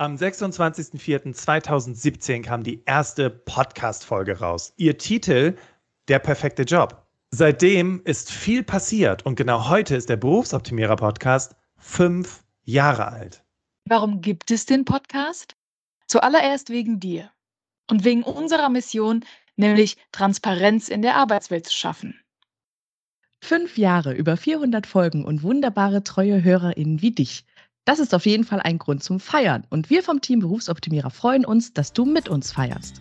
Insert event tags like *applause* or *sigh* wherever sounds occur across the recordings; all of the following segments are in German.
Am 26.04.2017 kam die erste Podcast-Folge raus. Ihr Titel Der perfekte Job. Seitdem ist viel passiert und genau heute ist der Berufsoptimierer Podcast fünf Jahre alt. Warum gibt es den Podcast? Zuallererst wegen dir und wegen unserer Mission, nämlich Transparenz in der Arbeitswelt zu schaffen. Fünf Jahre, über 400 Folgen und wunderbare treue HörerInnen wie dich. Das ist auf jeden Fall ein Grund zum Feiern. Und wir vom Team Berufsoptimierer freuen uns, dass du mit uns feierst.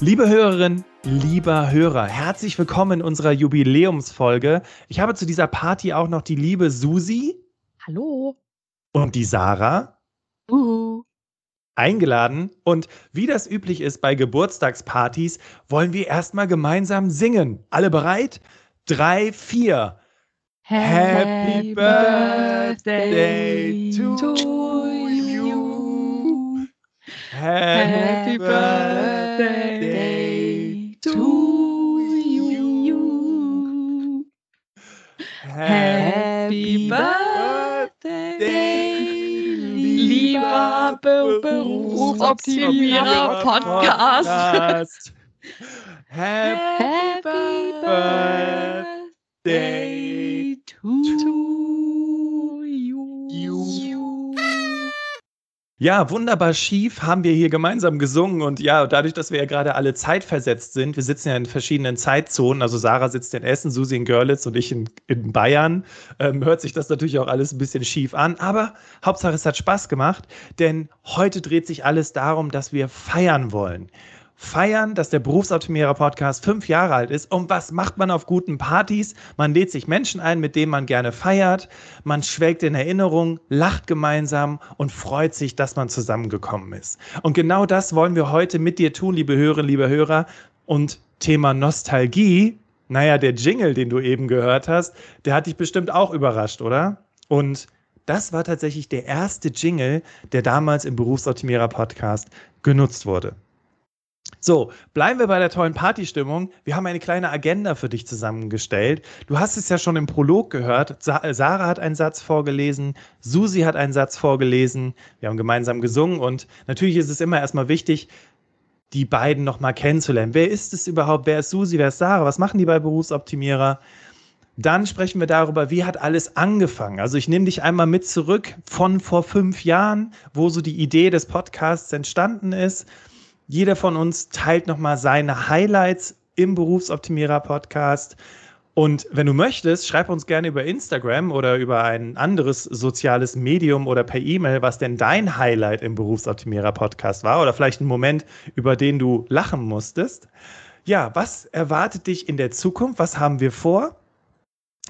Liebe Hörerin, lieber Hörer, herzlich willkommen in unserer Jubiläumsfolge. Ich habe zu dieser Party auch noch die liebe Susi. Hallo. Und die Sarah. Uhu eingeladen und wie das üblich ist bei Geburtstagspartys, wollen wir erstmal gemeinsam singen. Alle bereit? Drei, vier. Happy, Birthday to, to you. Happy Birthday lieber Berufsoptimierer Podcast. *laughs* Happy Birthday to Ja, wunderbar schief haben wir hier gemeinsam gesungen und ja, dadurch, dass wir ja gerade alle zeitversetzt sind, wir sitzen ja in verschiedenen Zeitzonen, also Sarah sitzt in Essen, Susi in Görlitz und ich in, in Bayern, ähm, hört sich das natürlich auch alles ein bisschen schief an, aber Hauptsache es hat Spaß gemacht, denn heute dreht sich alles darum, dass wir feiern wollen feiern, dass der Berufsoptimierer Podcast fünf Jahre alt ist. Und was macht man auf guten Partys? Man lädt sich Menschen ein, mit denen man gerne feiert. Man schwelgt in Erinnerung, lacht gemeinsam und freut sich, dass man zusammengekommen ist. Und genau das wollen wir heute mit dir tun, liebe Hörerinnen, liebe Hörer. Und Thema Nostalgie, naja, der Jingle, den du eben gehört hast, der hat dich bestimmt auch überrascht, oder? Und das war tatsächlich der erste Jingle, der damals im Berufsoptimierer Podcast genutzt wurde. So, bleiben wir bei der tollen Partystimmung. Wir haben eine kleine Agenda für dich zusammengestellt. Du hast es ja schon im Prolog gehört. Sa Sarah hat einen Satz vorgelesen, Susi hat einen Satz vorgelesen. Wir haben gemeinsam gesungen und natürlich ist es immer erstmal wichtig, die beiden nochmal kennenzulernen. Wer ist es überhaupt? Wer ist Susi? Wer ist Sarah? Was machen die bei Berufsoptimierer? Dann sprechen wir darüber, wie hat alles angefangen. Also ich nehme dich einmal mit zurück von vor fünf Jahren, wo so die Idee des Podcasts entstanden ist jeder von uns teilt nochmal seine Highlights im Berufsoptimierer Podcast. Und wenn du möchtest, schreib uns gerne über Instagram oder über ein anderes soziales Medium oder per E-Mail, was denn dein Highlight im Berufsoptimierer Podcast war oder vielleicht ein Moment, über den du lachen musstest. Ja, was erwartet dich in der Zukunft? Was haben wir vor?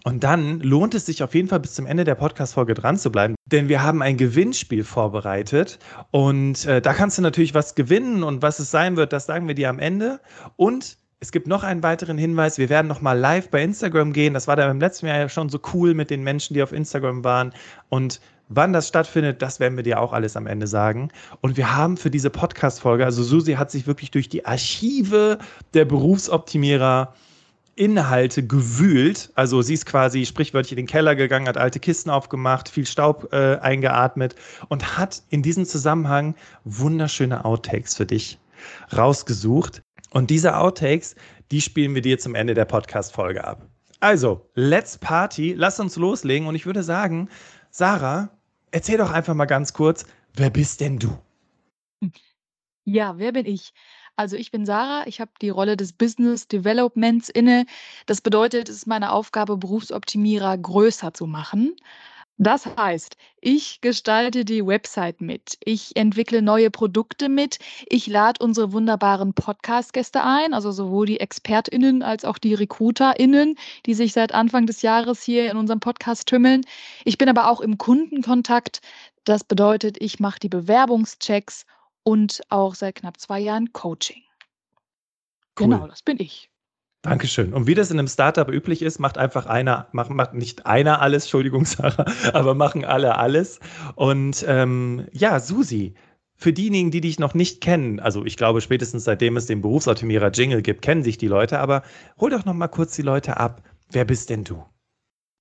Und dann lohnt es sich auf jeden Fall bis zum Ende der Podcast-Folge dran zu bleiben, denn wir haben ein Gewinnspiel vorbereitet und äh, da kannst du natürlich was gewinnen und was es sein wird, das sagen wir dir am Ende. Und es gibt noch einen weiteren Hinweis, wir werden nochmal live bei Instagram gehen. Das war da im letzten Jahr ja schon so cool mit den Menschen, die auf Instagram waren. Und wann das stattfindet, das werden wir dir auch alles am Ende sagen. Und wir haben für diese Podcast-Folge, also Susi hat sich wirklich durch die Archive der Berufsoptimierer Inhalte gewühlt. Also sie ist quasi sprichwörtlich in den Keller gegangen, hat alte Kisten aufgemacht, viel Staub äh, eingeatmet und hat in diesem Zusammenhang wunderschöne Outtakes für dich rausgesucht. Und diese Outtakes, die spielen wir dir zum Ende der Podcast-Folge ab. Also, let's party, lass uns loslegen und ich würde sagen, Sarah, erzähl doch einfach mal ganz kurz, wer bist denn du? Ja, wer bin ich? Also ich bin Sarah, ich habe die Rolle des Business Developments inne. Das bedeutet, es ist meine Aufgabe, Berufsoptimierer größer zu machen. Das heißt, ich gestalte die Website mit, ich entwickle neue Produkte mit, ich lade unsere wunderbaren Podcast-Gäste ein, also sowohl die ExpertInnen als auch die RecruiterInnen, die sich seit Anfang des Jahres hier in unserem Podcast tümmeln. Ich bin aber auch im Kundenkontakt. Das bedeutet, ich mache die Bewerbungschecks und auch seit knapp zwei Jahren Coaching. Cool. Genau, das bin ich. Dankeschön. Und wie das in einem Startup üblich ist, macht einfach einer, macht, macht nicht einer alles, Entschuldigung, *laughs* Sarah, aber machen alle alles. Und ähm, ja, Susi, für diejenigen, die dich noch nicht kennen, also ich glaube, spätestens seitdem es den Berufsoptimierer Jingle gibt, kennen sich die Leute, aber hol doch noch mal kurz die Leute ab. Wer bist denn du?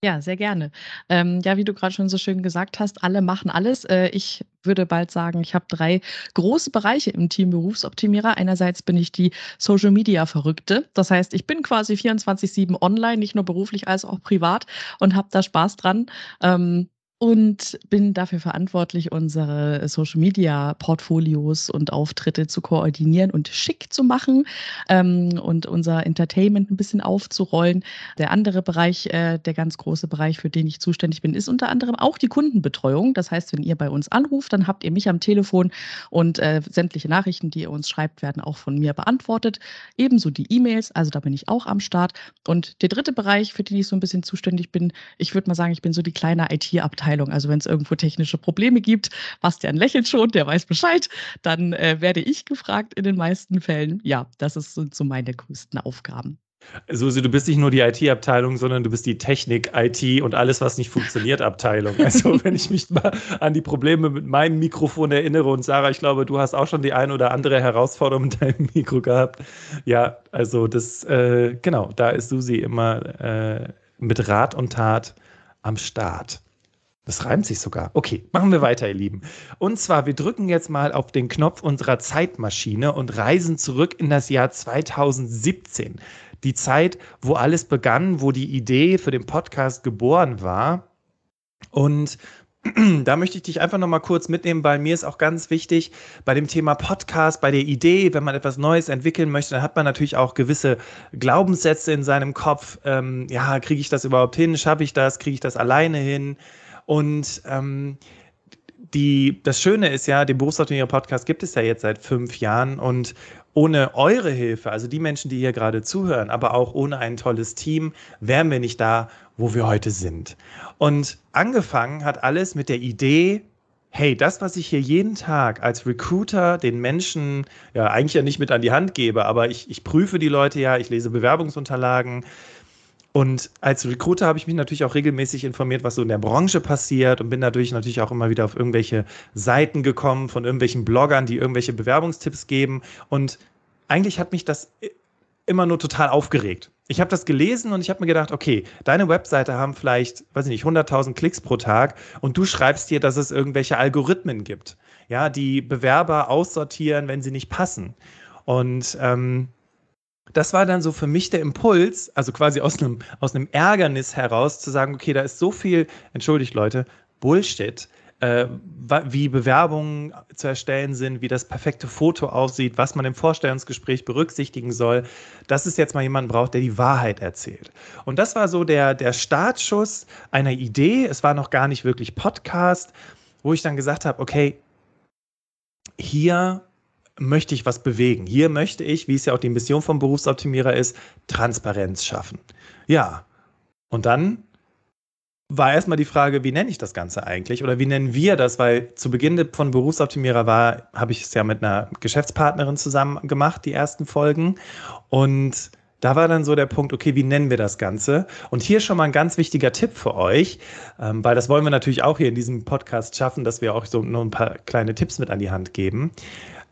Ja, sehr gerne. Ähm, ja, wie du gerade schon so schön gesagt hast, alle machen alles. Äh, ich würde bald sagen, ich habe drei große Bereiche im Team Berufsoptimierer. Einerseits bin ich die Social Media Verrückte. Das heißt, ich bin quasi 24-7 online, nicht nur beruflich als auch privat und habe da Spaß dran. Ähm, und bin dafür verantwortlich, unsere Social Media Portfolios und Auftritte zu koordinieren und schick zu machen ähm, und unser Entertainment ein bisschen aufzurollen. Der andere Bereich, äh, der ganz große Bereich, für den ich zuständig bin, ist unter anderem auch die Kundenbetreuung. Das heißt, wenn ihr bei uns anruft, dann habt ihr mich am Telefon und äh, sämtliche Nachrichten, die ihr uns schreibt, werden auch von mir beantwortet. Ebenso die E-Mails, also da bin ich auch am Start. Und der dritte Bereich, für den ich so ein bisschen zuständig bin, ich würde mal sagen, ich bin so die kleine IT-Abteilung Abteilung. Also wenn es irgendwo technische Probleme gibt, Bastian lächelt schon, der weiß Bescheid, dann äh, werde ich gefragt in den meisten Fällen. Ja, das sind so meine größten Aufgaben. Susi, du bist nicht nur die IT-Abteilung, sondern du bist die Technik, IT und alles, was nicht funktioniert, *laughs* Abteilung. Also, wenn ich mich mal an die Probleme mit meinem Mikrofon erinnere und Sarah, ich glaube, du hast auch schon die ein oder andere Herausforderung mit deinem Mikro gehabt. Ja, also das, äh, genau, da ist Susi immer äh, mit Rat und Tat am Start. Das reimt sich sogar. Okay, machen wir weiter, ihr Lieben. Und zwar, wir drücken jetzt mal auf den Knopf unserer Zeitmaschine und reisen zurück in das Jahr 2017. Die Zeit, wo alles begann, wo die Idee für den Podcast geboren war. Und *clears throat* da möchte ich dich einfach noch mal kurz mitnehmen, weil mir ist auch ganz wichtig bei dem Thema Podcast, bei der Idee, wenn man etwas Neues entwickeln möchte, dann hat man natürlich auch gewisse Glaubenssätze in seinem Kopf. Ähm, ja, kriege ich das überhaupt hin? Schaffe ich das? Kriege ich das alleine hin? Und ähm, die, das Schöne ist ja, den Berufsoptimierer Podcast gibt es ja jetzt seit fünf Jahren und ohne eure Hilfe, also die Menschen, die hier gerade zuhören, aber auch ohne ein tolles Team, wären wir nicht da, wo wir heute sind. Und angefangen hat alles mit der Idee, hey, das, was ich hier jeden Tag als Recruiter den Menschen ja eigentlich ja nicht mit an die Hand gebe, aber ich, ich prüfe die Leute ja, ich lese Bewerbungsunterlagen, und als Recruiter habe ich mich natürlich auch regelmäßig informiert, was so in der Branche passiert und bin dadurch natürlich auch immer wieder auf irgendwelche Seiten gekommen von irgendwelchen Bloggern, die irgendwelche Bewerbungstipps geben. Und eigentlich hat mich das immer nur total aufgeregt. Ich habe das gelesen und ich habe mir gedacht, okay, deine Webseite haben vielleicht, weiß ich nicht, 100.000 Klicks pro Tag und du schreibst dir, dass es irgendwelche Algorithmen gibt, ja, die Bewerber aussortieren, wenn sie nicht passen. Und ähm, das war dann so für mich der Impuls, also quasi aus einem, aus einem Ärgernis heraus zu sagen, okay, da ist so viel, entschuldigt Leute, Bullshit, äh, wie Bewerbungen zu erstellen sind, wie das perfekte Foto aussieht, was man im Vorstellungsgespräch berücksichtigen soll, dass es jetzt mal jemanden braucht, der die Wahrheit erzählt. Und das war so der, der Startschuss einer Idee. Es war noch gar nicht wirklich Podcast, wo ich dann gesagt habe, okay, hier möchte ich was bewegen. Hier möchte ich, wie es ja auch die Mission vom Berufsoptimierer ist, Transparenz schaffen. Ja, und dann war erstmal die Frage, wie nenne ich das Ganze eigentlich oder wie nennen wir das? Weil zu Beginn von Berufsoptimierer war, habe ich es ja mit einer Geschäftspartnerin zusammen gemacht, die ersten Folgen. Und da war dann so der Punkt, okay, wie nennen wir das Ganze? Und hier schon mal ein ganz wichtiger Tipp für euch, ähm, weil das wollen wir natürlich auch hier in diesem Podcast schaffen, dass wir auch so nur ein paar kleine Tipps mit an die Hand geben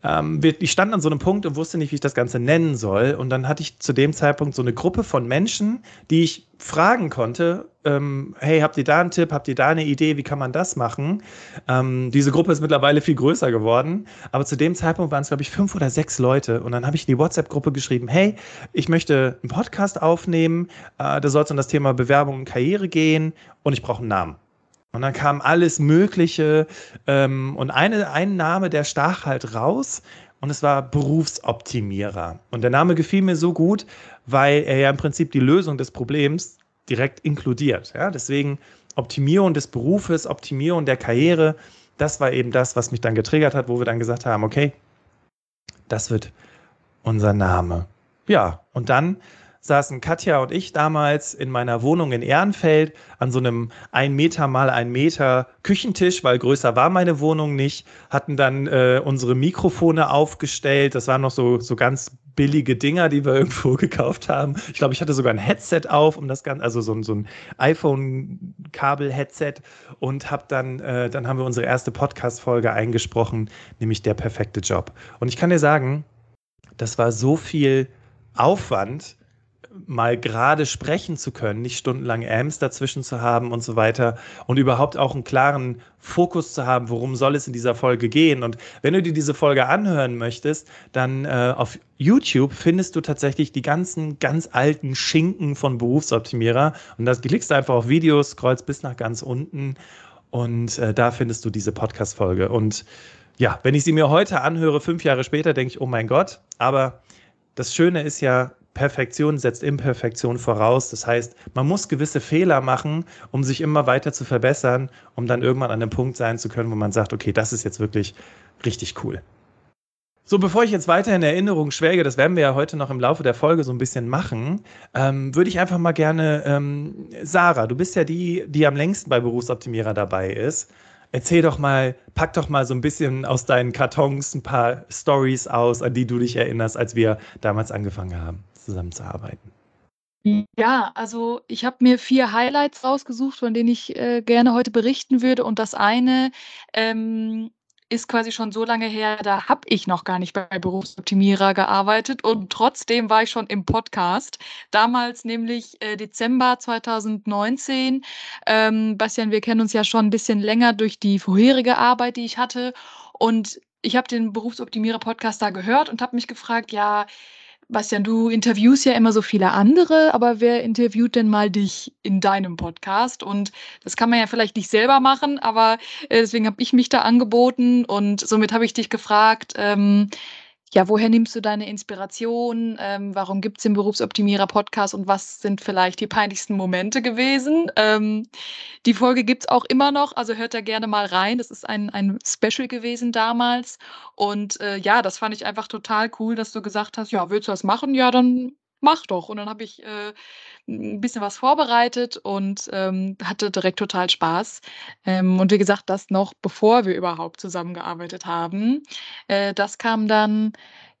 ähm, ich stand an so einem Punkt und wusste nicht, wie ich das Ganze nennen soll. Und dann hatte ich zu dem Zeitpunkt so eine Gruppe von Menschen, die ich fragen konnte, ähm, hey, habt ihr da einen Tipp, habt ihr da eine Idee, wie kann man das machen? Ähm, diese Gruppe ist mittlerweile viel größer geworden, aber zu dem Zeitpunkt waren es, glaube ich, fünf oder sechs Leute. Und dann habe ich in die WhatsApp-Gruppe geschrieben, hey, ich möchte einen Podcast aufnehmen, äh, da soll es um das Thema Bewerbung und Karriere gehen und ich brauche einen Namen. Und dann kam alles Mögliche. Ähm, und eine, ein Name, der stach halt raus. Und es war Berufsoptimierer. Und der Name gefiel mir so gut, weil er ja im Prinzip die Lösung des Problems direkt inkludiert. Ja? Deswegen Optimierung des Berufes, Optimierung der Karriere, das war eben das, was mich dann getriggert hat, wo wir dann gesagt haben, okay, das wird unser Name. Ja, und dann saßen Katja und ich damals in meiner Wohnung in Ehrenfeld an so einem ein Meter mal ein Meter Küchentisch, weil größer war meine Wohnung nicht, hatten dann äh, unsere Mikrofone aufgestellt. Das waren noch so, so ganz billige Dinger, die wir *laughs* irgendwo gekauft haben. Ich glaube, ich hatte sogar ein Headset auf, um das Ganze, also so ein, so ein iPhone-Kabel-Headset und habe dann, äh, dann haben wir unsere erste Podcast-Folge eingesprochen, nämlich der perfekte Job. Und ich kann dir sagen, das war so viel Aufwand, mal gerade sprechen zu können, nicht stundenlang Ams dazwischen zu haben und so weiter und überhaupt auch einen klaren Fokus zu haben, worum soll es in dieser Folge gehen. Und wenn du dir diese Folge anhören möchtest, dann äh, auf YouTube findest du tatsächlich die ganzen ganz alten Schinken von Berufsoptimierer und da klickst du einfach auf Videos, scrollst bis nach ganz unten und äh, da findest du diese Podcast-Folge. Und ja, wenn ich sie mir heute anhöre, fünf Jahre später, denke ich, oh mein Gott, aber das Schöne ist ja, Perfektion setzt Imperfektion voraus. Das heißt, man muss gewisse Fehler machen, um sich immer weiter zu verbessern, um dann irgendwann an einem Punkt sein zu können, wo man sagt, okay, das ist jetzt wirklich richtig cool. So, bevor ich jetzt weiter in Erinnerung schwelge, das werden wir ja heute noch im Laufe der Folge so ein bisschen machen, ähm, würde ich einfach mal gerne, ähm, Sarah, du bist ja die, die am längsten bei Berufsoptimierer dabei ist. Erzähl doch mal, pack doch mal so ein bisschen aus deinen Kartons ein paar Stories aus, an die du dich erinnerst, als wir damals angefangen haben zusammenzuarbeiten? Ja, also ich habe mir vier Highlights rausgesucht, von denen ich äh, gerne heute berichten würde. Und das eine ähm, ist quasi schon so lange her, da habe ich noch gar nicht bei Berufsoptimierer gearbeitet und trotzdem war ich schon im Podcast. Damals nämlich äh, Dezember 2019. Ähm, Bastian, wir kennen uns ja schon ein bisschen länger durch die vorherige Arbeit, die ich hatte. Und ich habe den Berufsoptimierer-Podcast da gehört und habe mich gefragt, ja, Bastian, du interviewst ja immer so viele andere, aber wer interviewt denn mal dich in deinem Podcast? Und das kann man ja vielleicht nicht selber machen, aber äh, deswegen habe ich mich da angeboten und somit habe ich dich gefragt, ähm, ja, woher nimmst du deine Inspiration? Ähm, warum gibt es den Berufsoptimierer-Podcast und was sind vielleicht die peinlichsten Momente gewesen? Ähm, die Folge gibt es auch immer noch, also hört da gerne mal rein. Das ist ein, ein Special gewesen damals. Und äh, ja, das fand ich einfach total cool, dass du gesagt hast, ja, willst du das machen? Ja, dann mach doch. Und dann habe ich äh, ein bisschen was vorbereitet und ähm, hatte direkt total Spaß. Ähm, und wie gesagt, das noch bevor wir überhaupt zusammengearbeitet haben. Äh, das kam dann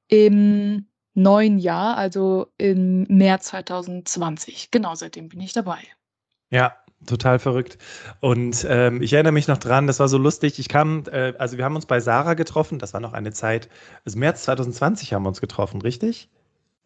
im neuen Jahr, also im März 2020. Genau, seitdem bin ich dabei. Ja, Total verrückt. Und ähm, ich erinnere mich noch dran, das war so lustig. Ich kam, äh, also wir haben uns bei Sarah getroffen, das war noch eine Zeit, also März 2020 haben wir uns getroffen, richtig?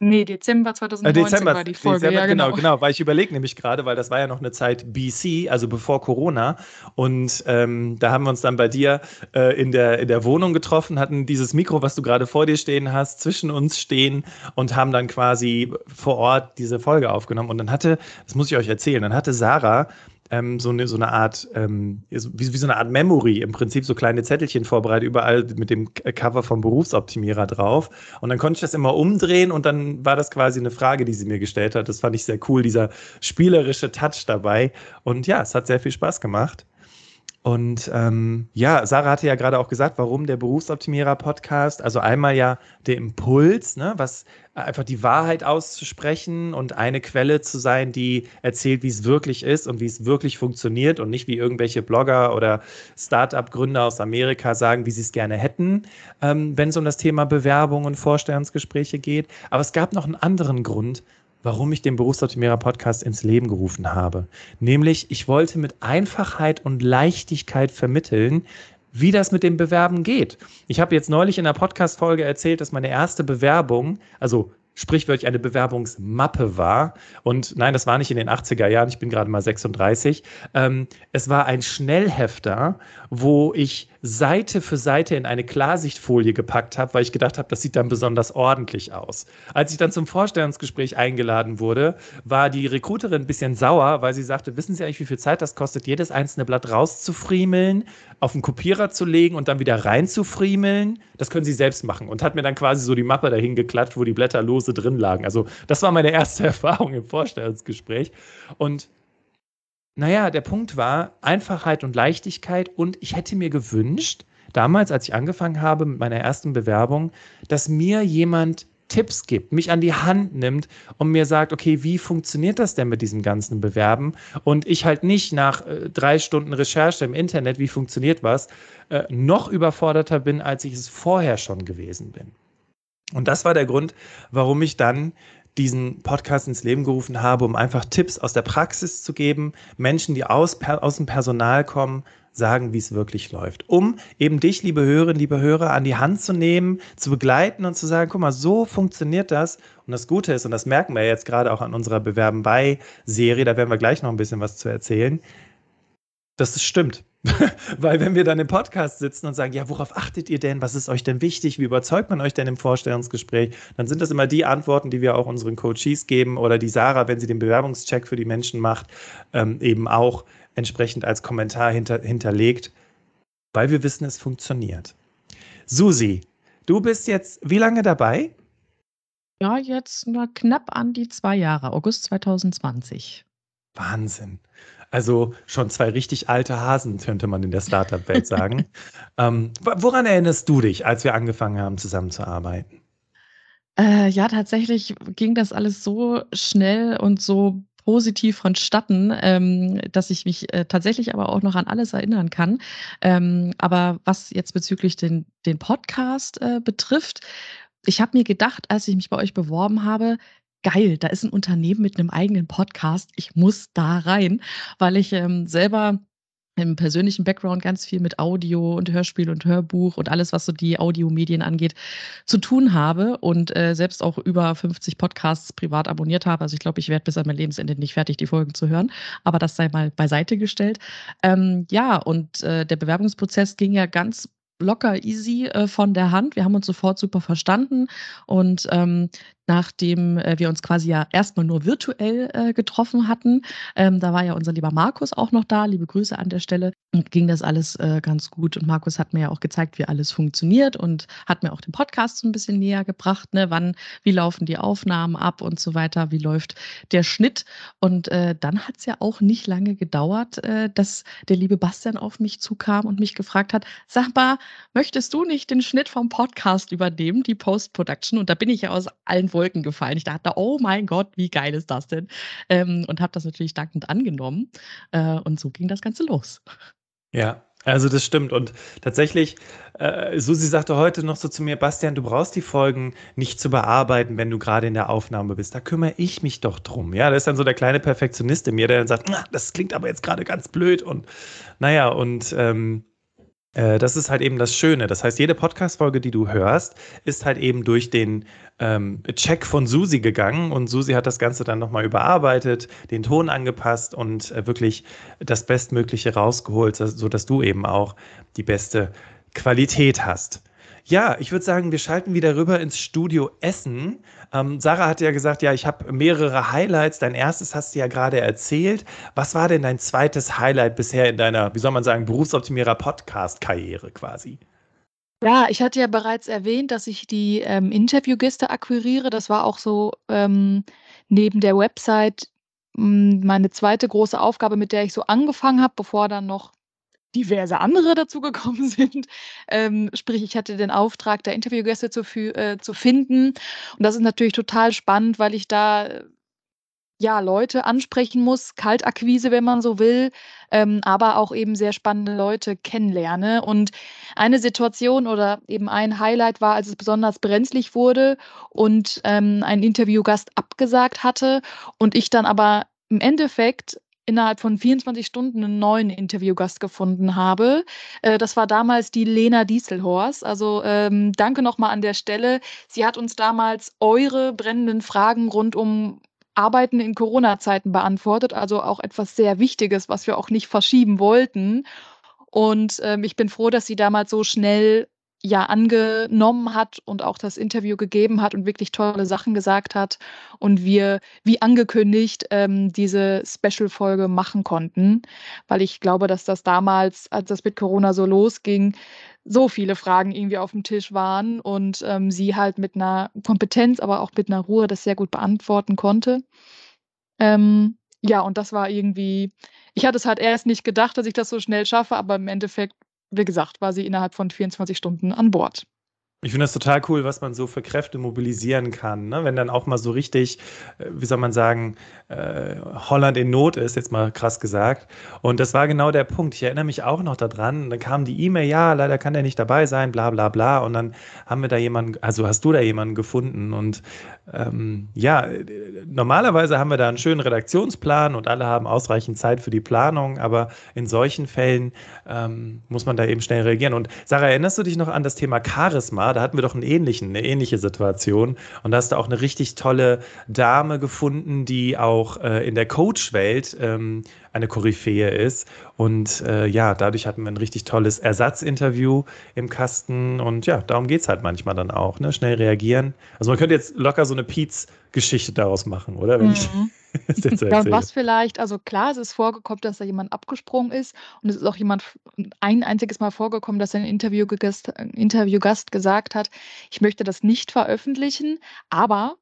Nee, Dezember 2019 äh, Dezember, war die Folge. Dezember, ja, genau, genau, genau, weil ich überlege nämlich gerade, weil das war ja noch eine Zeit BC, also bevor Corona. Und ähm, da haben wir uns dann bei dir äh, in, der, in der Wohnung getroffen, hatten dieses Mikro, was du gerade vor dir stehen hast, zwischen uns stehen und haben dann quasi vor Ort diese Folge aufgenommen. Und dann hatte, das muss ich euch erzählen, dann hatte Sarah ähm, so, eine, so eine Art, ähm, wie, wie, so eine Art Memory, im Prinzip so kleine Zettelchen vorbereitet, überall mit dem Cover vom Berufsoptimierer drauf. Und dann konnte ich das immer umdrehen und dann war das quasi eine Frage, die sie mir gestellt hat. Das fand ich sehr cool, dieser spielerische Touch dabei. Und ja, es hat sehr viel Spaß gemacht. Und ähm, ja, Sarah hatte ja gerade auch gesagt, warum der Berufsoptimierer-Podcast. Also einmal ja der Impuls, ne, was einfach die Wahrheit auszusprechen und eine Quelle zu sein, die erzählt, wie es wirklich ist und wie es wirklich funktioniert und nicht wie irgendwelche Blogger oder Start-up-Gründer aus Amerika sagen, wie sie es gerne hätten, ähm, wenn es um das Thema Bewerbung und Vorstellungsgespräche geht. Aber es gab noch einen anderen Grund, warum ich den Berufsoptimierer Podcast ins Leben gerufen habe. Nämlich, ich wollte mit Einfachheit und Leichtigkeit vermitteln, wie das mit dem Bewerben geht. Ich habe jetzt neulich in einer Podcast-Folge erzählt, dass meine erste Bewerbung, also sprichwörtlich eine Bewerbungsmappe war. Und nein, das war nicht in den 80er Jahren, ich bin gerade mal 36. Ähm, es war ein Schnellhefter, wo ich Seite für Seite in eine Klarsichtfolie gepackt habe, weil ich gedacht habe, das sieht dann besonders ordentlich aus. Als ich dann zum Vorstellungsgespräch eingeladen wurde, war die Recruiterin ein bisschen sauer, weil sie sagte, wissen Sie eigentlich, wie viel Zeit das kostet, jedes einzelne Blatt rauszufriemeln, auf den Kopierer zu legen und dann wieder reinzufriemeln? Das können Sie selbst machen. Und hat mir dann quasi so die Mappe dahin geklatscht, wo die Blätter lose drin lagen. Also das war meine erste *laughs* Erfahrung im Vorstellungsgespräch. Und naja, der Punkt war Einfachheit und Leichtigkeit und ich hätte mir gewünscht, damals, als ich angefangen habe mit meiner ersten Bewerbung, dass mir jemand Tipps gibt, mich an die Hand nimmt und mir sagt, okay, wie funktioniert das denn mit diesem ganzen Bewerben? Und ich halt nicht nach äh, drei Stunden Recherche im Internet, wie funktioniert was, äh, noch überforderter bin, als ich es vorher schon gewesen bin. Und das war der Grund, warum ich dann diesen Podcast ins Leben gerufen habe, um einfach Tipps aus der Praxis zu geben, Menschen, die aus, aus dem Personal kommen, sagen, wie es wirklich läuft. Um eben dich, liebe Hörerinnen, liebe Hörer, an die Hand zu nehmen, zu begleiten und zu sagen, guck mal, so funktioniert das. Und das Gute ist, und das merken wir jetzt gerade auch an unserer Bewerben bei Serie, da werden wir gleich noch ein bisschen was zu erzählen, dass es stimmt. *laughs* Weil wenn wir dann im Podcast sitzen und sagen, ja, worauf achtet ihr denn? Was ist euch denn wichtig? Wie überzeugt man euch denn im Vorstellungsgespräch? Dann sind das immer die Antworten, die wir auch unseren Coaches geben oder die Sarah, wenn sie den Bewerbungscheck für die Menschen macht, ähm, eben auch entsprechend als Kommentar hinter, hinterlegt, weil wir wissen, es funktioniert. Susi, du bist jetzt wie lange dabei? Ja, jetzt nur knapp an die zwei Jahre, August 2020. Wahnsinn. Also schon zwei richtig alte Hasen, könnte man in der Startup-Welt sagen. *laughs* ähm, woran erinnerst du dich, als wir angefangen haben, zusammenzuarbeiten? Äh, ja, tatsächlich ging das alles so schnell und so positiv vonstatten, ähm, dass ich mich äh, tatsächlich aber auch noch an alles erinnern kann. Ähm, aber was jetzt bezüglich den, den Podcast äh, betrifft, ich habe mir gedacht, als ich mich bei euch beworben habe, geil, da ist ein Unternehmen mit einem eigenen Podcast, ich muss da rein, weil ich ähm, selber im persönlichen Background ganz viel mit Audio und Hörspiel und Hörbuch und alles, was so die Audiomedien angeht, zu tun habe und äh, selbst auch über 50 Podcasts privat abonniert habe. Also ich glaube, ich werde bis an mein Lebensende nicht fertig, die Folgen zu hören, aber das sei mal beiseite gestellt. Ähm, ja, und äh, der Bewerbungsprozess ging ja ganz locker easy äh, von der Hand. Wir haben uns sofort super verstanden und ähm, nachdem äh, wir uns quasi ja erstmal nur virtuell äh, getroffen hatten. Ähm, da war ja unser lieber Markus auch noch da. Liebe Grüße an der Stelle. Und ging das alles äh, ganz gut. Und Markus hat mir ja auch gezeigt, wie alles funktioniert und hat mir auch den Podcast so ein bisschen näher gebracht. Ne? Wann, wie laufen die Aufnahmen ab und so weiter? Wie läuft der Schnitt? Und äh, dann hat es ja auch nicht lange gedauert, äh, dass der liebe Bastian auf mich zukam und mich gefragt hat: Sag mal, möchtest du nicht den Schnitt vom Podcast übernehmen, die Post-Production? Und da bin ich ja aus allen Wolken gefallen. Ich dachte, oh mein Gott, wie geil ist das denn? Ähm, und habe das natürlich dankend angenommen. Äh, und so ging das Ganze los. Ja, also das stimmt. Und tatsächlich, äh, Susi sagte heute noch so zu mir, Bastian, du brauchst die Folgen nicht zu bearbeiten, wenn du gerade in der Aufnahme bist. Da kümmere ich mich doch drum. Ja, das ist dann so der kleine Perfektionist in mir, der dann sagt, das klingt aber jetzt gerade ganz blöd. Und naja, und ähm, äh, das ist halt eben das Schöne. Das heißt, jede Podcast-Folge, die du hörst, ist halt eben durch den ähm, Check von Susi gegangen und Susi hat das Ganze dann nochmal überarbeitet, den Ton angepasst und äh, wirklich das Bestmögliche rausgeholt, sodass du eben auch die beste Qualität hast. Ja, ich würde sagen, wir schalten wieder rüber ins Studio Essen. Ähm, Sarah hat ja gesagt, ja, ich habe mehrere Highlights. Dein erstes hast du ja gerade erzählt. Was war denn dein zweites Highlight bisher in deiner, wie soll man sagen, Berufsoptimierer-Podcast-Karriere quasi? Ja, ich hatte ja bereits erwähnt, dass ich die ähm, Interviewgäste akquiriere. Das war auch so ähm, neben der Website hm, meine zweite große Aufgabe, mit der ich so angefangen habe, bevor dann noch diverse andere dazugekommen *laughs* sind. Ähm, sprich, ich hatte den Auftrag, da Interviewgäste zu, äh, zu finden. Und das ist natürlich total spannend, weil ich da ja, Leute ansprechen muss, Kaltakquise, wenn man so will, ähm, aber auch eben sehr spannende Leute kennenlerne. Und eine Situation oder eben ein Highlight war, als es besonders brenzlig wurde und ähm, ein Interviewgast abgesagt hatte und ich dann aber im Endeffekt innerhalb von 24 Stunden einen neuen Interviewgast gefunden habe. Äh, das war damals die Lena Dieselhorst. Also ähm, danke nochmal an der Stelle. Sie hat uns damals eure brennenden Fragen rund um Arbeiten in Corona-Zeiten beantwortet. Also auch etwas sehr Wichtiges, was wir auch nicht verschieben wollten. Und ähm, ich bin froh, dass sie damals so schnell ja angenommen hat und auch das Interview gegeben hat und wirklich tolle Sachen gesagt hat und wir, wie angekündigt, ähm, diese Special-Folge machen konnten, weil ich glaube, dass das damals, als das mit Corona so losging, so viele Fragen irgendwie auf dem Tisch waren und ähm, sie halt mit einer Kompetenz, aber auch mit einer Ruhe das sehr gut beantworten konnte. Ähm, ja, und das war irgendwie, ich hatte es halt erst nicht gedacht, dass ich das so schnell schaffe, aber im Endeffekt wie gesagt, war sie innerhalb von 24 Stunden an Bord. Ich finde das total cool, was man so für Kräfte mobilisieren kann. Ne? Wenn dann auch mal so richtig, äh, wie soll man sagen, äh, Holland in Not ist, jetzt mal krass gesagt. Und das war genau der Punkt. Ich erinnere mich auch noch daran. Dann kam die E-Mail, ja, leider kann er nicht dabei sein, bla bla bla. Und dann haben wir da jemanden, also hast du da jemanden gefunden. Und ähm, ja, normalerweise haben wir da einen schönen Redaktionsplan und alle haben ausreichend Zeit für die Planung. Aber in solchen Fällen ähm, muss man da eben schnell reagieren. Und Sarah, erinnerst du dich noch an das Thema Charisma? Da hatten wir doch einen ähnlichen, eine ähnliche Situation. Und da hast du auch eine richtig tolle Dame gefunden, die auch äh, in der Coach-Welt ähm, eine Koryphäe ist. Und äh, ja, dadurch hatten wir ein richtig tolles Ersatzinterview im Kasten. Und ja, darum geht es halt manchmal dann auch, ne? Schnell reagieren. Also man könnte jetzt locker so eine Pietz-Geschichte daraus machen, oder? Wenn Mhm. ich *laughs* das jetzt so Ja, und erzähle. was vielleicht, also klar, es ist vorgekommen, dass da jemand abgesprungen ist und es ist auch jemand ein einziges Mal vorgekommen, dass ein Interviewgast, ein Interviewgast gesagt hat, ich möchte das nicht veröffentlichen, aber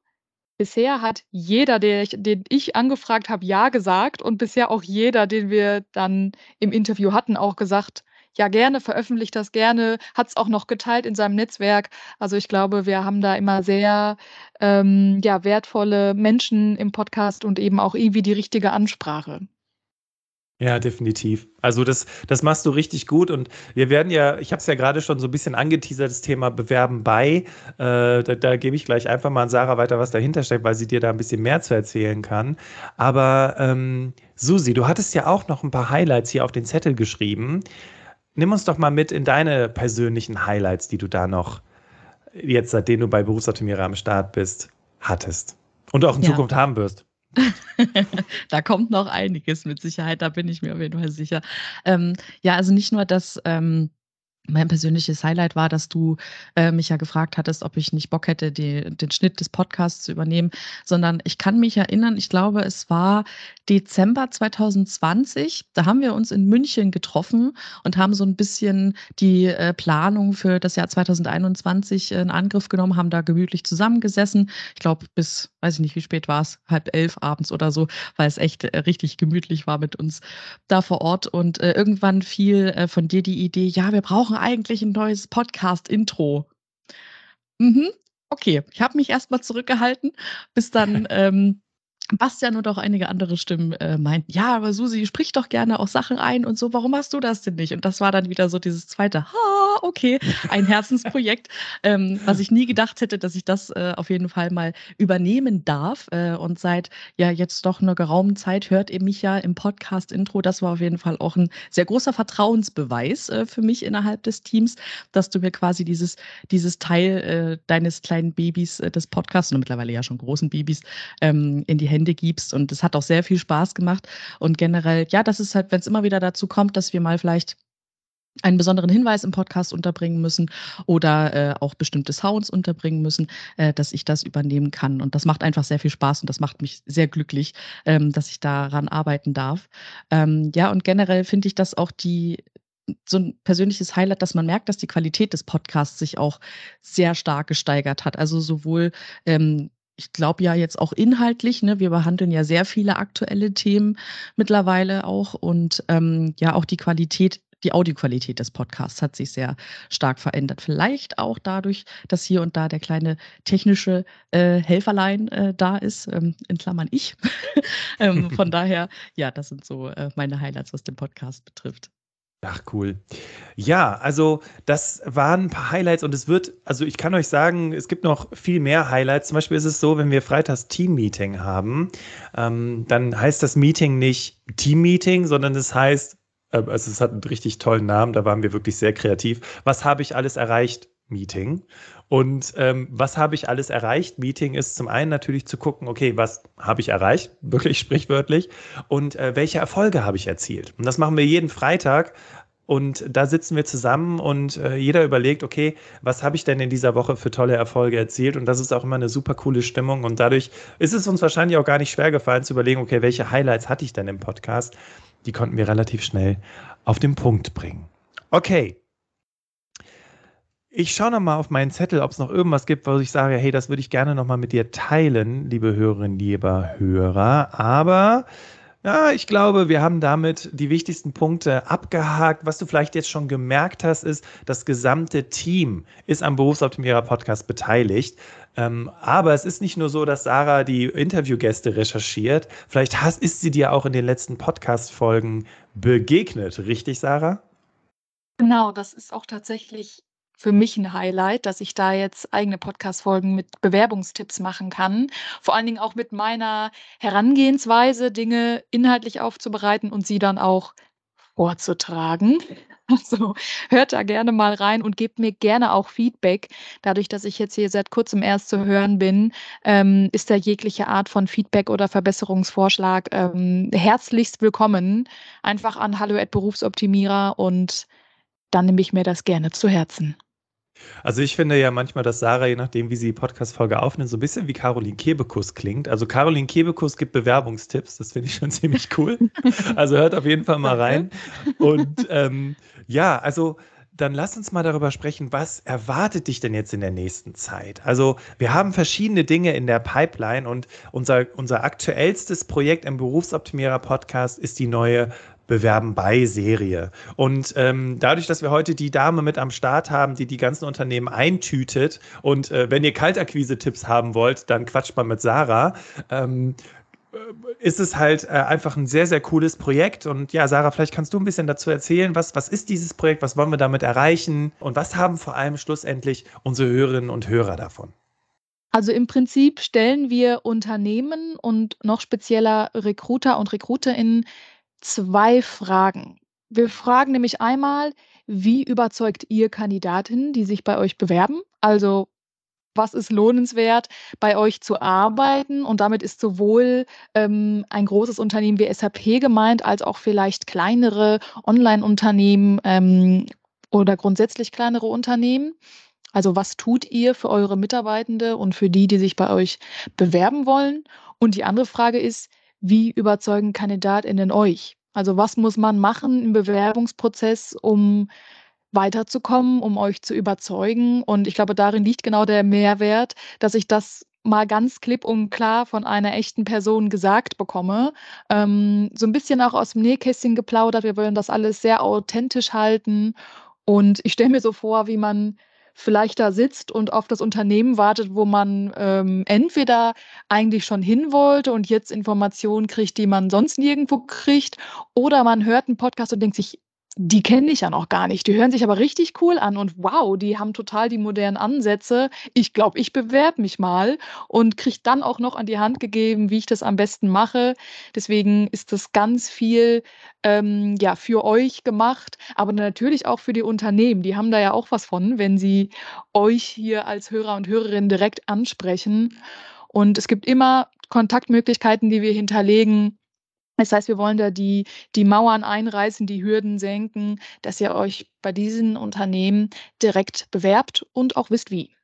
bisher hat jeder, der ich, den ich angefragt habe, ja gesagt und bisher auch jeder, den wir dann im Interview hatten, auch gesagt, ja gerne, veröffentlicht das gerne, hat es auch noch geteilt in seinem Netzwerk. Also ich glaube, wir haben da immer sehr ähm, ja, wertvolle Menschen im Podcast und eben auch irgendwie die richtige Ansprache. Ja, definitiv. Also das, das machst du richtig gut und wir werden ja, ich habe es ja gerade schon so ein bisschen angeteasert, das Thema Bewerben bei. Äh, da, da gebe ich gleich einfach mal an Sarah weiter, was dahinter steckt, weil sie dir da ein bisschen mehr zu erzählen kann. Aber ähm, Susi, du hattest ja auch noch ein paar Highlights hier auf den Zettel geschrieben. Nimm uns doch mal mit in deine persönlichen Highlights, die du da noch jetzt, seitdem du bei Berufsoptimierer am Start bist, hattest und auch in Ja. Zukunft haben wirst. *laughs* da kommt noch einiges mit Sicherheit, da bin ich mir auf jeden Fall sicher. Ähm, ja, also nicht nur, dass ähm, mein persönliches Highlight war, dass du äh, mich ja gefragt hattest, ob ich nicht Bock hätte, die, den Schnitt des Podcasts zu übernehmen, sondern ich kann mich erinnern, ich glaube, es war Dezember 2020, da haben wir uns in München getroffen und haben so ein bisschen die äh, Planung für das Jahr 2021 in Angriff genommen, haben da gemütlich zusammengesessen. Ich glaube, bis, weiß ich nicht, wie spät war es, halb elf abends oder so, weil es echt äh, richtig gemütlich war mit uns da vor Ort. Und äh, irgendwann fiel äh, von dir die Idee, ja, wir brauchen eigentlich ein neues Podcast-Intro. Mhm. Okay, ich habe mich erstmal zurückgehalten, bis dann *laughs* ähm, Bastian und auch einige andere Stimmen äh, meinten, ja, aber Susi, sprich doch gerne auch Sachen ein und so, warum hast du das denn nicht? Und das war dann wieder so dieses zweite, ha, okay, ein Herzensprojekt, *laughs* ähm, was ich nie gedacht hätte, dass ich das äh, auf jeden Fall mal übernehmen darf. Äh, und seit ja jetzt doch einer geraumen Zeit hört ihr mich ja im Podcast-Intro. Das war auf jeden Fall auch ein sehr großer Vertrauensbeweis äh, für mich innerhalb des Teams, dass du mir quasi dieses, dieses Teil äh, deines kleinen Babys äh, des Podcasts, und mittlerweile ja schon großen Babys, ähm, in die Hände gibst. Und es hat auch sehr viel Spaß gemacht. Und generell, ja, das ist halt, wenn es immer wieder dazu kommt, dass wir mal vielleicht einen besonderen Hinweis im Podcast unterbringen müssen oder äh, auch bestimmte Sounds unterbringen müssen, äh, dass ich das übernehmen kann. Und das macht einfach sehr viel Spaß und das macht mich sehr glücklich, ähm, dass ich daran arbeiten darf. Ähm, ja, und generell finde ich das auch die so ein persönliches Highlight, dass man merkt, dass die Qualität des Podcasts sich auch sehr stark gesteigert hat. Also sowohl ähm, ich glaube ja jetzt auch inhaltlich, ne, wir behandeln ja sehr viele aktuelle Themen mittlerweile auch und ähm, ja auch die Qualität, die Audioqualität des Podcasts hat sich sehr stark verändert. Vielleicht auch dadurch, dass hier und da der kleine technische äh, Helferlein äh, da ist, ähm, in Klammern ich. *laughs* ähm, von *laughs* daher, ja, das sind so äh, meine Highlights, was den Podcast betrifft. Ach, cool. Ja, also das waren ein paar Highlights und es wird, also ich kann euch sagen, es gibt noch viel mehr Highlights. Zum Beispiel ist es so, wenn wir freitags Team-Meeting haben, ähm, dann heißt das Meeting nicht Team-Meeting, sondern es heißt, äh, also es hat einen richtig tollen Namen, da waren wir wirklich sehr kreativ. Was habe ich alles erreicht? Meeting. Und ähm, was habe ich alles erreicht? Meeting ist zum einen natürlich zu gucken, okay, was habe ich erreicht, *laughs* wirklich sprichwörtlich, und äh, welche Erfolge habe ich erzielt. Und das machen wir jeden Freitag. Und da sitzen wir zusammen und äh, jeder überlegt, okay, was habe ich denn in dieser Woche für tolle Erfolge erzielt? Und das ist auch immer eine super coole Stimmung. Und dadurch ist es uns wahrscheinlich auch gar nicht schwer gefallen zu überlegen, okay, welche Highlights hatte ich denn im Podcast? Die konnten wir relativ schnell auf den Punkt bringen. Okay, ich schaue nochmal auf meinen Zettel, ob es noch irgendwas gibt, wo ich sage, hey, das würde ich gerne nochmal mit dir teilen, liebe Hörerinnen, lieber Hörer. Aber Ja, ich glaube, wir haben damit die wichtigsten Punkte abgehakt. Was du vielleicht jetzt schon gemerkt hast, ist, das gesamte Team ist am Berufsoptimierer Podcast beteiligt. Ähm, aber es ist nicht nur so, dass Sarah die Interviewgäste recherchiert. Vielleicht hast, ist sie dir auch in den letzten Podcast-Folgen begegnet. Richtig, Sarah? Genau, das ist auch tatsächlich für mich ein Highlight, dass ich da jetzt eigene Podcast-Folgen mit Bewerbungstipps machen kann. Vor allen Dingen auch mit meiner Herangehensweise, Dinge inhaltlich aufzubereiten und sie dann auch vorzutragen. *laughs* Also hört da gerne mal rein und gebt mir gerne auch Feedback. Dadurch, dass ich jetzt hier seit kurzem erst zu hören bin, ähm, ist da jegliche Art von Feedback oder Verbesserungsvorschlag ähm, herzlichst willkommen. Einfach an Hallo Berufsoptimierer und dann nehme ich mir das gerne zu Herzen. Also ich finde ja manchmal, dass Sarah, je nachdem, wie sie die Podcast-Folge aufnimmt, so ein bisschen wie Caroline Kebekus klingt. Also Caroline Kebekus gibt Bewerbungstipps, das finde ich schon *laughs* ziemlich cool. Also hört auf jeden Fall mal rein. Und ähm, ja, also dann lass uns mal darüber sprechen, was erwartet dich denn jetzt in der nächsten Zeit? Also wir haben verschiedene Dinge in der Pipeline und unser, unser aktuellstes Projekt im Berufsoptimierer Podcast ist die neue Bewerben bei Serie. Und ähm, dadurch, dass wir heute die Dame mit am Start haben, die die ganzen Unternehmen eintütet und äh, wenn ihr Kaltakquise-Tipps haben wollt, dann quatscht mal mit Sarah. Ähm, äh, ist es halt äh, einfach ein sehr, sehr cooles Projekt. Und ja, Sarah, vielleicht kannst du ein bisschen dazu erzählen, was, was ist dieses Projekt, was wollen wir damit erreichen und was haben vor allem schlussendlich unsere Hörerinnen und Hörer davon? Also im Prinzip stellen wir Unternehmen und noch spezieller Recruiter und Recruiterinnen zwei Fragen. Wir fragen nämlich einmal, wie überzeugt ihr Kandidatinnen, die sich bei euch bewerben? Also was ist lohnenswert, bei euch zu arbeiten? Und damit ist sowohl ähm, ein großes Unternehmen wie SAP gemeint, als auch vielleicht kleinere Online-Unternehmen ähm, oder grundsätzlich kleinere Unternehmen. Also was tut ihr für eure Mitarbeitende und für die, die sich bei euch bewerben wollen? Und die andere Frage ist, wie überzeugen KandidatInnen euch? Also was muss man machen im Bewerbungsprozess, um weiterzukommen, um euch zu überzeugen? Und ich glaube, darin liegt genau der Mehrwert, dass ich das mal ganz klipp und klar von einer echten Person gesagt bekomme. Ähm, so ein bisschen auch aus dem Nähkästchen geplaudert. Wir wollen das alles sehr authentisch halten. Und ich stelle mir so vor, wie man vielleicht da sitzt und auf das Unternehmen wartet, wo man ähm, entweder eigentlich schon hin wollte und jetzt Informationen kriegt, die man sonst nirgendwo kriegt, oder man hört einen Podcast und denkt sich, die kenne ich ja noch gar nicht. Die hören sich aber richtig cool an und wow, die haben total die modernen Ansätze. Ich glaube, ich bewerbe mich mal und kriege dann auch noch an die Hand gegeben, wie ich das am besten mache. Deswegen ist das ganz viel ähm, ja, für euch gemacht, aber natürlich auch für die Unternehmen. Die haben da ja auch was von, wenn sie euch hier als Hörer und Hörerin direkt ansprechen. Und es gibt immer Kontaktmöglichkeiten, die wir hinterlegen das heißt, wir wollen da die, die Mauern einreißen, die Hürden senken, dass ihr euch bei diesen Unternehmen direkt bewerbt und auch wisst, wie.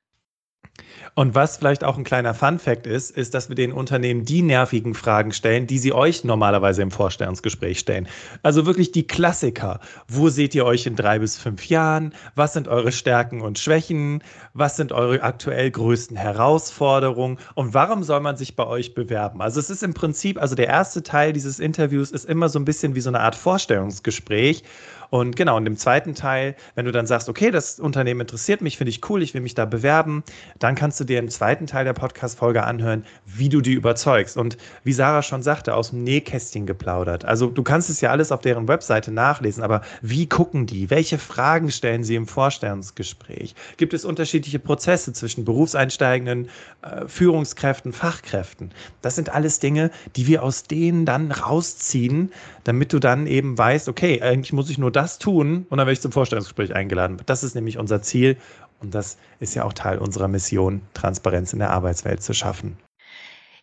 Und was vielleicht auch ein kleiner Fun-Fact ist, ist, dass wir den Unternehmen die nervigen Fragen stellen, die sie euch normalerweise im Vorstellungsgespräch stellen. Also wirklich die Klassiker. Wo seht ihr euch in drei bis fünf Jahren? Was sind eure Stärken und Schwächen? Was sind eure aktuell größten Herausforderungen? Und warum soll man sich bei euch bewerben? Also es ist im Prinzip, also der erste Teil dieses Interviews ist immer so ein bisschen wie so eine Art Vorstellungsgespräch. Und genau, und im zweiten Teil, wenn du dann sagst, okay, das Unternehmen interessiert mich, finde ich cool, ich will mich da bewerben, dann kannst du dir im zweiten Teil der Podcast-Folge anhören, wie du die überzeugst. Und wie Sarah schon sagte, aus dem Nähkästchen geplaudert. Also du kannst es ja alles auf deren Webseite nachlesen, aber wie gucken die? Welche Fragen stellen sie im Vorstellungsgespräch? Gibt es unterschiedliche Prozesse zwischen Berufseinsteigenden, äh, Führungskräften, Fachkräften? Das sind alles Dinge, die wir aus denen dann rausziehen, damit du dann eben weißt, okay, eigentlich muss ich nur das tun und dann werde ich zum Vorstellungsgespräch eingeladen. Das ist nämlich unser Ziel und das ist ja auch Teil unserer Mission, Transparenz in der Arbeitswelt zu schaffen.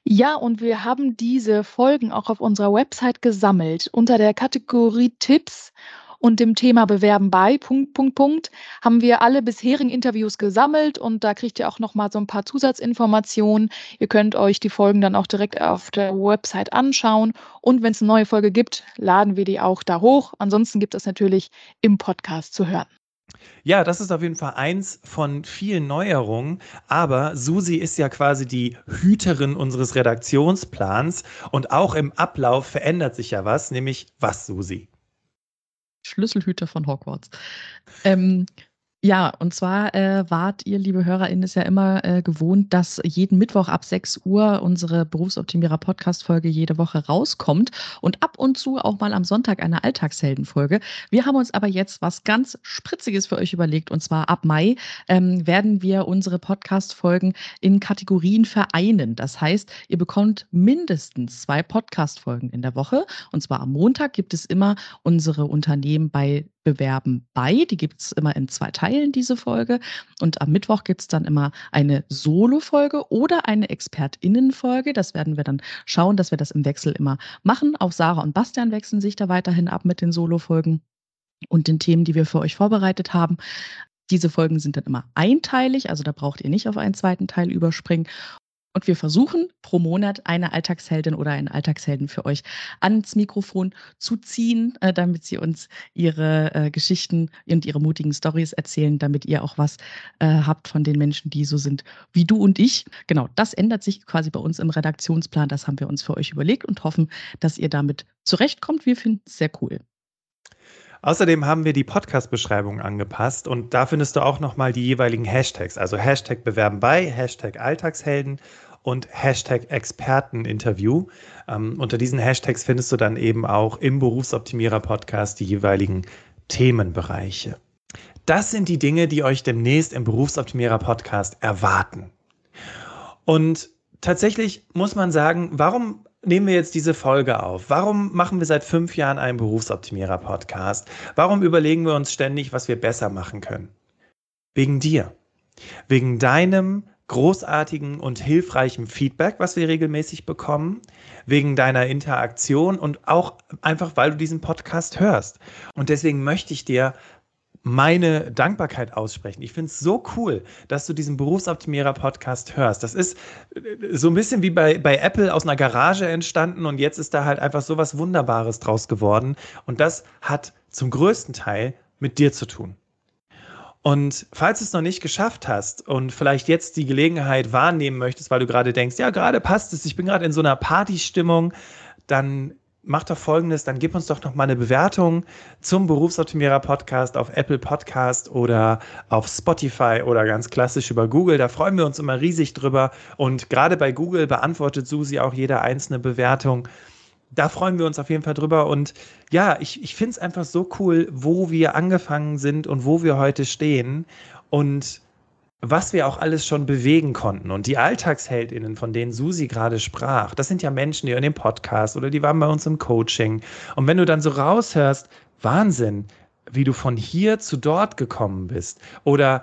Ja, und wir haben diese Folgen auch auf unserer Website gesammelt unter der Kategorie Tipps und dem Thema Bewerben bei, Punkt, Punkt, Punkt, haben wir alle bisherigen Interviews gesammelt und da kriegt ihr auch nochmal so ein paar Zusatzinformationen. Ihr könnt euch die Folgen dann auch direkt auf der Website anschauen und wenn es eine neue Folge gibt, laden wir die auch da hoch. Ansonsten gibt es natürlich im Podcast zu hören. Ja, das ist auf jeden Fall eins von vielen Neuerungen. Aber Susi ist ja quasi die Hüterin unseres Redaktionsplans. Und auch im Ablauf verändert sich ja was, nämlich was, Susi? Schlüsselhüter von Hogwarts. Ähm, ja, und zwar äh, wart ihr, liebe HörerInnen, es ja immer äh, gewohnt, dass jeden Mittwoch ab 6 Uhr unsere Berufsoptimierer Podcast-Folge jede Woche rauskommt und ab und zu auch mal am Sonntag eine Alltagsheldenfolge. Wir haben uns aber jetzt was ganz Spritziges für euch überlegt und zwar ab Mai ähm, werden wir unsere Podcast-Folgen in Kategorien vereinen. Das heißt, ihr bekommt mindestens zwei Podcast-Folgen in der Woche und zwar am Montag gibt es immer unsere Unternehmen bei Bewerben bei. Die gibt es immer in zwei Teilen, diese Folge. Und am Mittwoch gibt es dann immer eine Solo-Folge oder eine ExpertInnen-Folge. Das werden wir dann schauen, dass wir das im Wechsel immer machen. Auch Sarah und Bastian wechseln sich da weiterhin ab mit den Solo-Folgen und den Themen, die wir für euch vorbereitet haben. Diese Folgen sind dann immer einteilig, also da braucht ihr nicht auf einen zweiten Teil überspringen. Und wir versuchen pro Monat eine Alltagsheldin oder einen Alltagshelden für euch ans Mikrofon zu ziehen, äh, damit sie uns ihre äh, Geschichten und ihre mutigen Stories erzählen, damit ihr auch was äh, habt von den Menschen, die so sind wie du und ich. Genau, das ändert sich quasi bei uns im Redaktionsplan. Das haben wir uns für euch überlegt und hoffen, dass ihr damit zurechtkommt. Wir finden es sehr cool. Außerdem haben wir die Podcast-Beschreibung angepasst und da findest du auch nochmal die jeweiligen Hashtags, also Hashtag Bewerben bei, Hashtag Alltagshelden und Hashtag Experteninterview. Ähm, unter diesen Hashtags findest du dann eben auch im Berufsoptimierer Podcast die jeweiligen Themenbereiche. Das sind die Dinge, die euch demnächst im Berufsoptimierer Podcast erwarten. Und tatsächlich muss man sagen, warum nehmen wir jetzt diese Folge auf? Warum machen wir seit fünf Jahren einen Berufsoptimierer Podcast? Warum überlegen wir uns ständig, was wir besser machen können? Wegen dir. Wegen deinem großartigen und hilfreichem Feedback, was wir regelmäßig bekommen, wegen deiner Interaktion und auch einfach, weil du diesen Podcast hörst. Und deswegen möchte ich dir meine Dankbarkeit aussprechen. Ich finde es so cool, dass du diesen Berufsoptimierer-Podcast hörst. Das ist äh, so ein bisschen wie bei, bei Apple aus einer Garage entstanden und jetzt ist da halt einfach so was Wunderbares draus geworden. Und das hat zum größten Teil mit dir zu tun. Und falls du es noch nicht geschafft hast und vielleicht jetzt die Gelegenheit wahrnehmen möchtest, weil du gerade denkst, ja, gerade passt es, ich bin gerade in so einer Partystimmung, dann mach doch folgendes, dann gib uns doch noch mal eine Bewertung zum Berufsoptimierer Podcast auf Apple Podcast oder auf Spotify oder ganz klassisch über Google. Da freuen wir uns immer riesig drüber. Und gerade bei Google beantwortet Susi auch jede einzelne Bewertung da freuen wir uns auf jeden Fall drüber. Und ja, ich, ich finde es einfach so cool, wo wir angefangen sind und wo wir heute stehen und was wir auch alles schon bewegen konnten. Und die Alltagsheldinnen, von denen Susi gerade sprach, das sind ja Menschen, die in dem Podcast oder die waren bei uns im Coaching. Und wenn du dann so raushörst, Wahnsinn, wie du von hier zu dort gekommen bist oder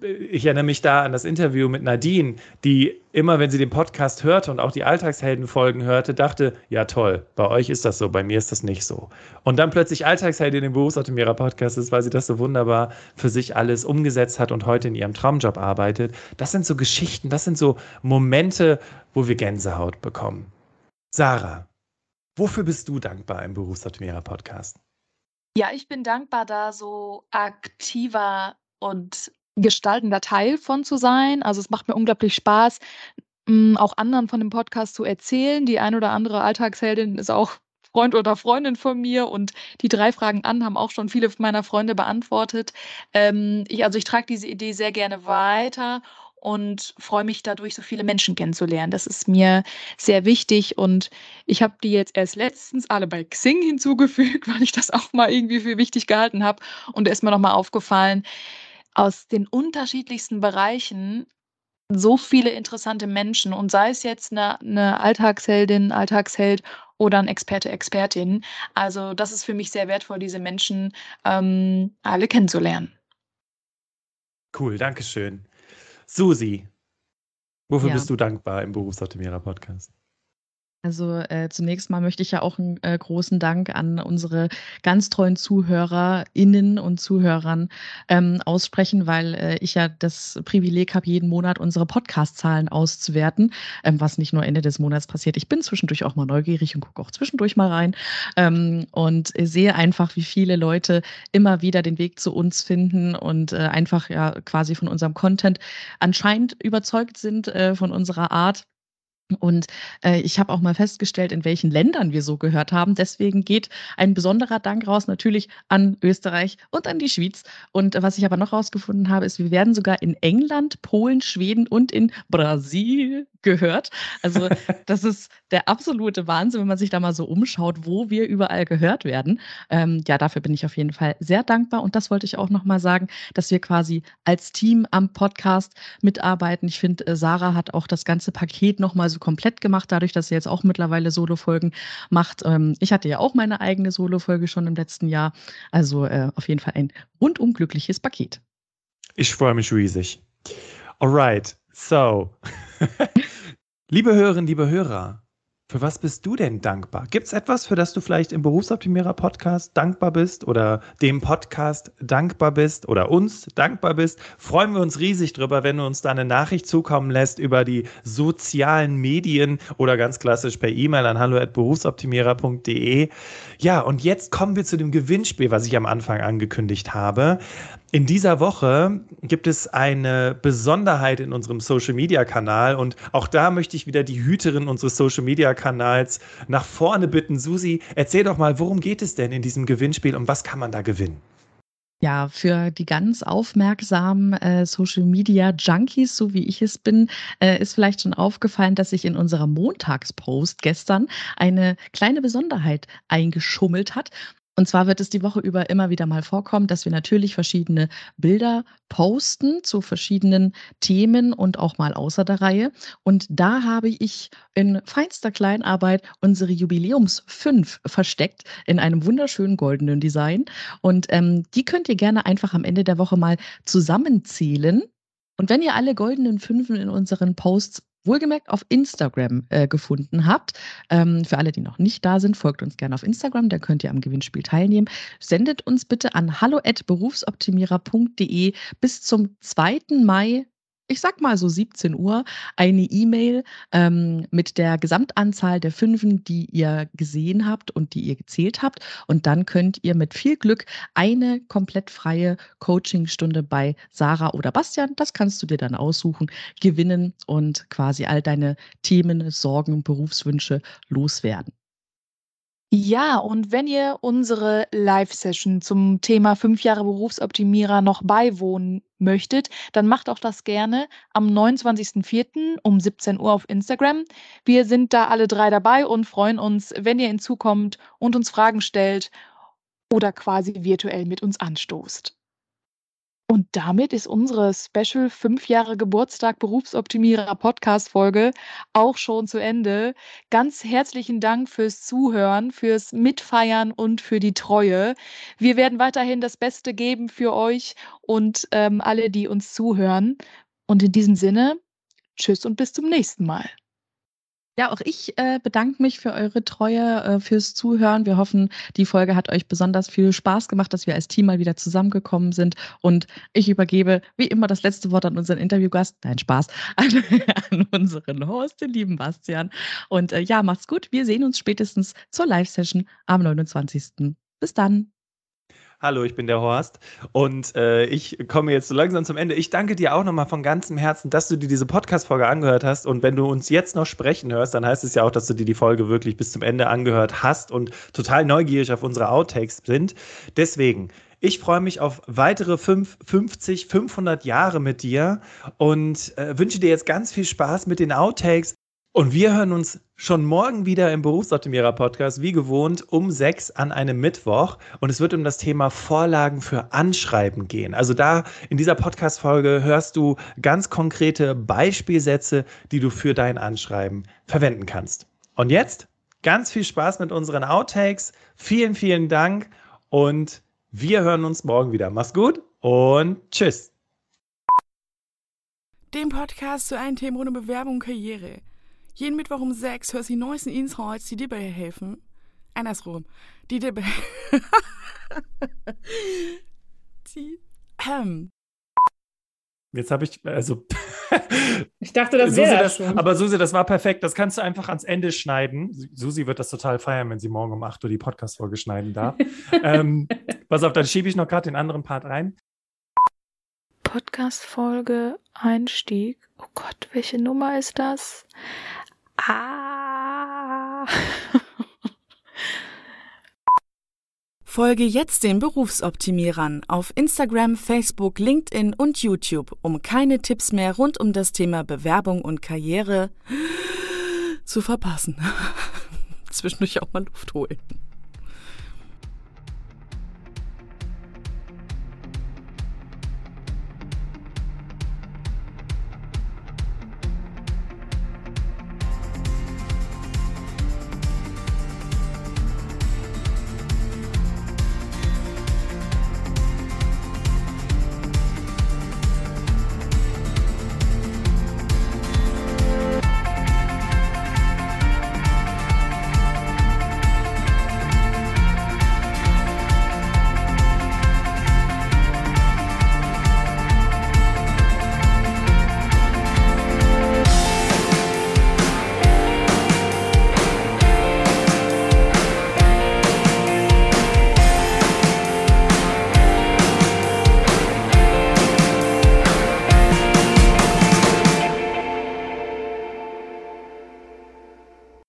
ich erinnere mich da an das Interview mit Nadine, die immer, wenn sie den Podcast hörte und auch die Alltagsheldenfolgen hörte, dachte, ja toll, bei euch ist das so, bei mir ist das nicht so. Und dann plötzlich Alltagsheldin im Berufsoptimierer Podcast ist, weil sie das so wunderbar für sich alles umgesetzt hat und heute in ihrem Traumjob arbeitet. Das sind so Geschichten, das sind so Momente, wo wir Gänsehaut bekommen. Sarah, wofür bist du dankbar im Berufsoptimierer Podcast? Ja, ich bin dankbar, da so aktiver und gestaltender Teil von zu sein. Also es macht mir unglaublich Spaß, hm, auch anderen von dem Podcast zu erzählen. Die ein oder andere Alltagsheldin ist auch Freund oder Freundin von mir und die drei Fragen an haben auch schon viele meiner Freunde beantwortet. Ähm, ich, also ich trage diese Idee sehr gerne weiter und freue mich dadurch, so viele Menschen kennenzulernen. Das ist mir sehr wichtig und ich habe die jetzt erst letztens alle bei Xing hinzugefügt, *laughs* weil ich das auch mal irgendwie für wichtig gehalten habe und da ist mir nochmal aufgefallen, aus den unterschiedlichsten Bereichen so viele interessante Menschen und sei es jetzt eine, eine Alltagsheldin, Alltagsheld oder ein Experte, Expertin. Also das ist für mich sehr wertvoll, diese Menschen ähm, alle kennenzulernen. Cool, danke schön. Susi, wofür ja. bist du dankbar im Berufsoptimierer Podcast? Also, äh, zunächst mal möchte ich ja auch einen äh, großen Dank an unsere ganz treuen ZuhörerInnen und Zuhörern, ähm, aussprechen, weil, äh, ich ja das Privileg habe, jeden Monat unsere Podcast-Zahlen auszuwerten, ähm, was nicht nur Ende des Monats passiert. Ich bin zwischendurch auch mal neugierig und gucke auch zwischendurch mal rein, ähm, und sehe einfach, wie viele Leute immer wieder den Weg zu uns finden und, äh, einfach ja quasi von unserem Content anscheinend überzeugt sind, äh, von unserer Art. Und äh, ich habe auch mal festgestellt, in welchen Ländern wir so gehört haben. Deswegen geht ein besonderer Dank raus natürlich an Österreich und an die Schweiz. Und was ich aber noch rausgefunden habe, ist, wir werden sogar in England, Polen, Schweden und in Brasil gehört. Also *laughs* das ist der absolute Wahnsinn, wenn man sich da mal so umschaut, wo wir überall gehört werden. Ähm, ja, dafür bin ich auf jeden Fall sehr dankbar. Und das wollte ich auch noch mal sagen, dass wir quasi als Team am Podcast mitarbeiten. Ich finde, äh, Sarah hat auch das ganze Paket noch mal so komplett gemacht, dadurch, dass sie jetzt auch mittlerweile Solo-Folgen macht. Ähm, ich hatte ja auch meine eigene Solo-Folge schon im letzten Jahr. Also äh, auf jeden Fall ein rundum glückliches Paket. Ich freue mich riesig. Alright, so. *laughs* liebe Hörerinnen, liebe Hörer, für was bist du denn dankbar? Gibt es etwas, für das du vielleicht im Berufsoptimierer Podcast dankbar bist oder dem Podcast dankbar bist oder uns dankbar bist? Freuen wir uns riesig drüber, wenn du uns da eine Nachricht zukommen lässt über die sozialen Medien oder ganz klassisch per E-Mail an hallo@berufsoptimierer.de. Ja, und jetzt kommen wir zu dem Gewinnspiel, was ich am Anfang angekündigt habe. In dieser Woche gibt es eine Besonderheit in unserem Social Media Kanal und auch da möchte ich wieder die Hüterin unseres Social Media Kanals nach vorne bitten. Susi, erzähl doch mal, worum geht es denn in diesem Gewinnspiel und was kann man da gewinnen? Ja, für die ganz aufmerksamen äh, Social Media Junkies, so wie ich es bin, äh, ist vielleicht schon aufgefallen, dass sich in unserer Montagspost gestern eine kleine Besonderheit eingeschummelt hat. Und zwar wird es die Woche über immer wieder mal vorkommen, dass wir natürlich verschiedene Bilder posten zu verschiedenen Themen und auch mal außer der Reihe. Und da habe ich in feinster Kleinarbeit unsere Jubiläums 5 versteckt in einem wunderschönen goldenen Design. Und ähm, die könnt ihr gerne einfach am Ende der Woche mal zusammenzählen. Und wenn ihr alle goldenen Fünfen in unseren Posts wohlgemerkt auf Instagram äh, gefunden habt. Ähm, für alle, die noch nicht da sind, folgt uns gerne auf Instagram, da könnt ihr am Gewinnspiel teilnehmen. Sendet uns bitte an hallo@berufsoptimierer.de bis zum 2. Mai ich sag mal so 17 Uhr, eine E-Mail ähm, mit der Gesamtanzahl der Fünfen, die ihr gesehen habt und die ihr gezählt habt. Und dann könnt ihr mit viel Glück eine komplett freie Coachingstunde bei Sarah oder Bastian, das kannst du dir dann aussuchen, gewinnen und quasi all deine Themen, Sorgen, Berufswünsche loswerden. Ja, und wenn ihr unsere Live-Session zum Thema fünf Jahre Berufsoptimierer noch beiwohnen möchtet, dann macht auch das gerne am 29.04. um 17 Uhr auf Instagram. Wir sind da alle drei dabei und freuen uns, wenn ihr hinzukommt und uns Fragen stellt oder quasi virtuell mit uns anstoßt. Und damit ist unsere Special 5 Jahre Geburtstag Berufsoptimierer Podcast-Folge auch schon zu Ende. Ganz herzlichen Dank fürs Zuhören, fürs Mitfeiern und für die Treue. Wir werden weiterhin das Beste geben für euch und ähm, alle, die uns zuhören. Und in diesem Sinne, tschüss und bis zum nächsten Mal. Ja, auch ich äh, bedanke mich für eure Treue, äh, fürs Zuhören. Wir hoffen, die Folge hat euch besonders viel Spaß gemacht, dass wir als Team mal wieder zusammengekommen sind. Und ich übergebe wie immer das letzte Wort an unseren Interviewgast. Nein, Spaß. *laughs* An, an unseren Host, den lieben Bastian. Und äh, ja, macht's gut. Wir sehen uns spätestens zur Live-Session am 29. Bis dann. Hallo, ich bin der Horst und äh, ich komme jetzt so langsam zum Ende. Ich danke dir auch nochmal von ganzem Herzen, dass du dir diese Podcast-Folge angehört hast. Und wenn du uns jetzt noch sprechen hörst, dann heißt es ja auch, dass du dir die Folge wirklich bis zum Ende angehört hast und total neugierig auf unsere Outtakes sind. Deswegen, ich freue mich auf weitere 5, 50, 500 Jahre mit dir und äh, wünsche dir jetzt ganz viel Spaß mit den Outtakes. Und wir hören uns schon morgen wieder im Berufsoptimierer Podcast, wie gewohnt, um sechs an einem Mittwoch. Und es wird um das Thema Vorlagen für Anschreiben gehen. Also da in dieser Podcast-Folge hörst du ganz konkrete Beispielsätze, die du für dein Anschreiben verwenden kannst. Und jetzt ganz viel Spaß mit unseren Outtakes. Vielen, vielen Dank und wir hören uns morgen wieder. Mach's gut und tschüss. Dem Podcast zu einem Thema ohne Bewerbung und Karriere. Jeden Mittwoch um sechs hörst du die neuesten Insights, die dir dabei helfen. Andersrum. Die dir *laughs* die, ähm. Jetzt habe ich, also. *laughs* ich dachte, das wäre das schon. Aber Susi, das war perfekt. Das kannst du einfach ans Ende schneiden. Susi wird das total feiern, wenn sie morgen um 8 Uhr die Podcast-Folge schneiden darf. *laughs* ähm, pass auf, dann schiebe ich noch gerade den anderen Part rein. Podcast-Folge Einstieg. Oh Gott, welche Nummer ist das? Ah. *laughs* Folge jetzt den Berufsoptimierern auf Instagram, Facebook, LinkedIn und YouTube, um keine Tipps mehr rund um das Thema Bewerbung und Karriere zu verpassen. *laughs* Zwischendurch auch mal Luft holen.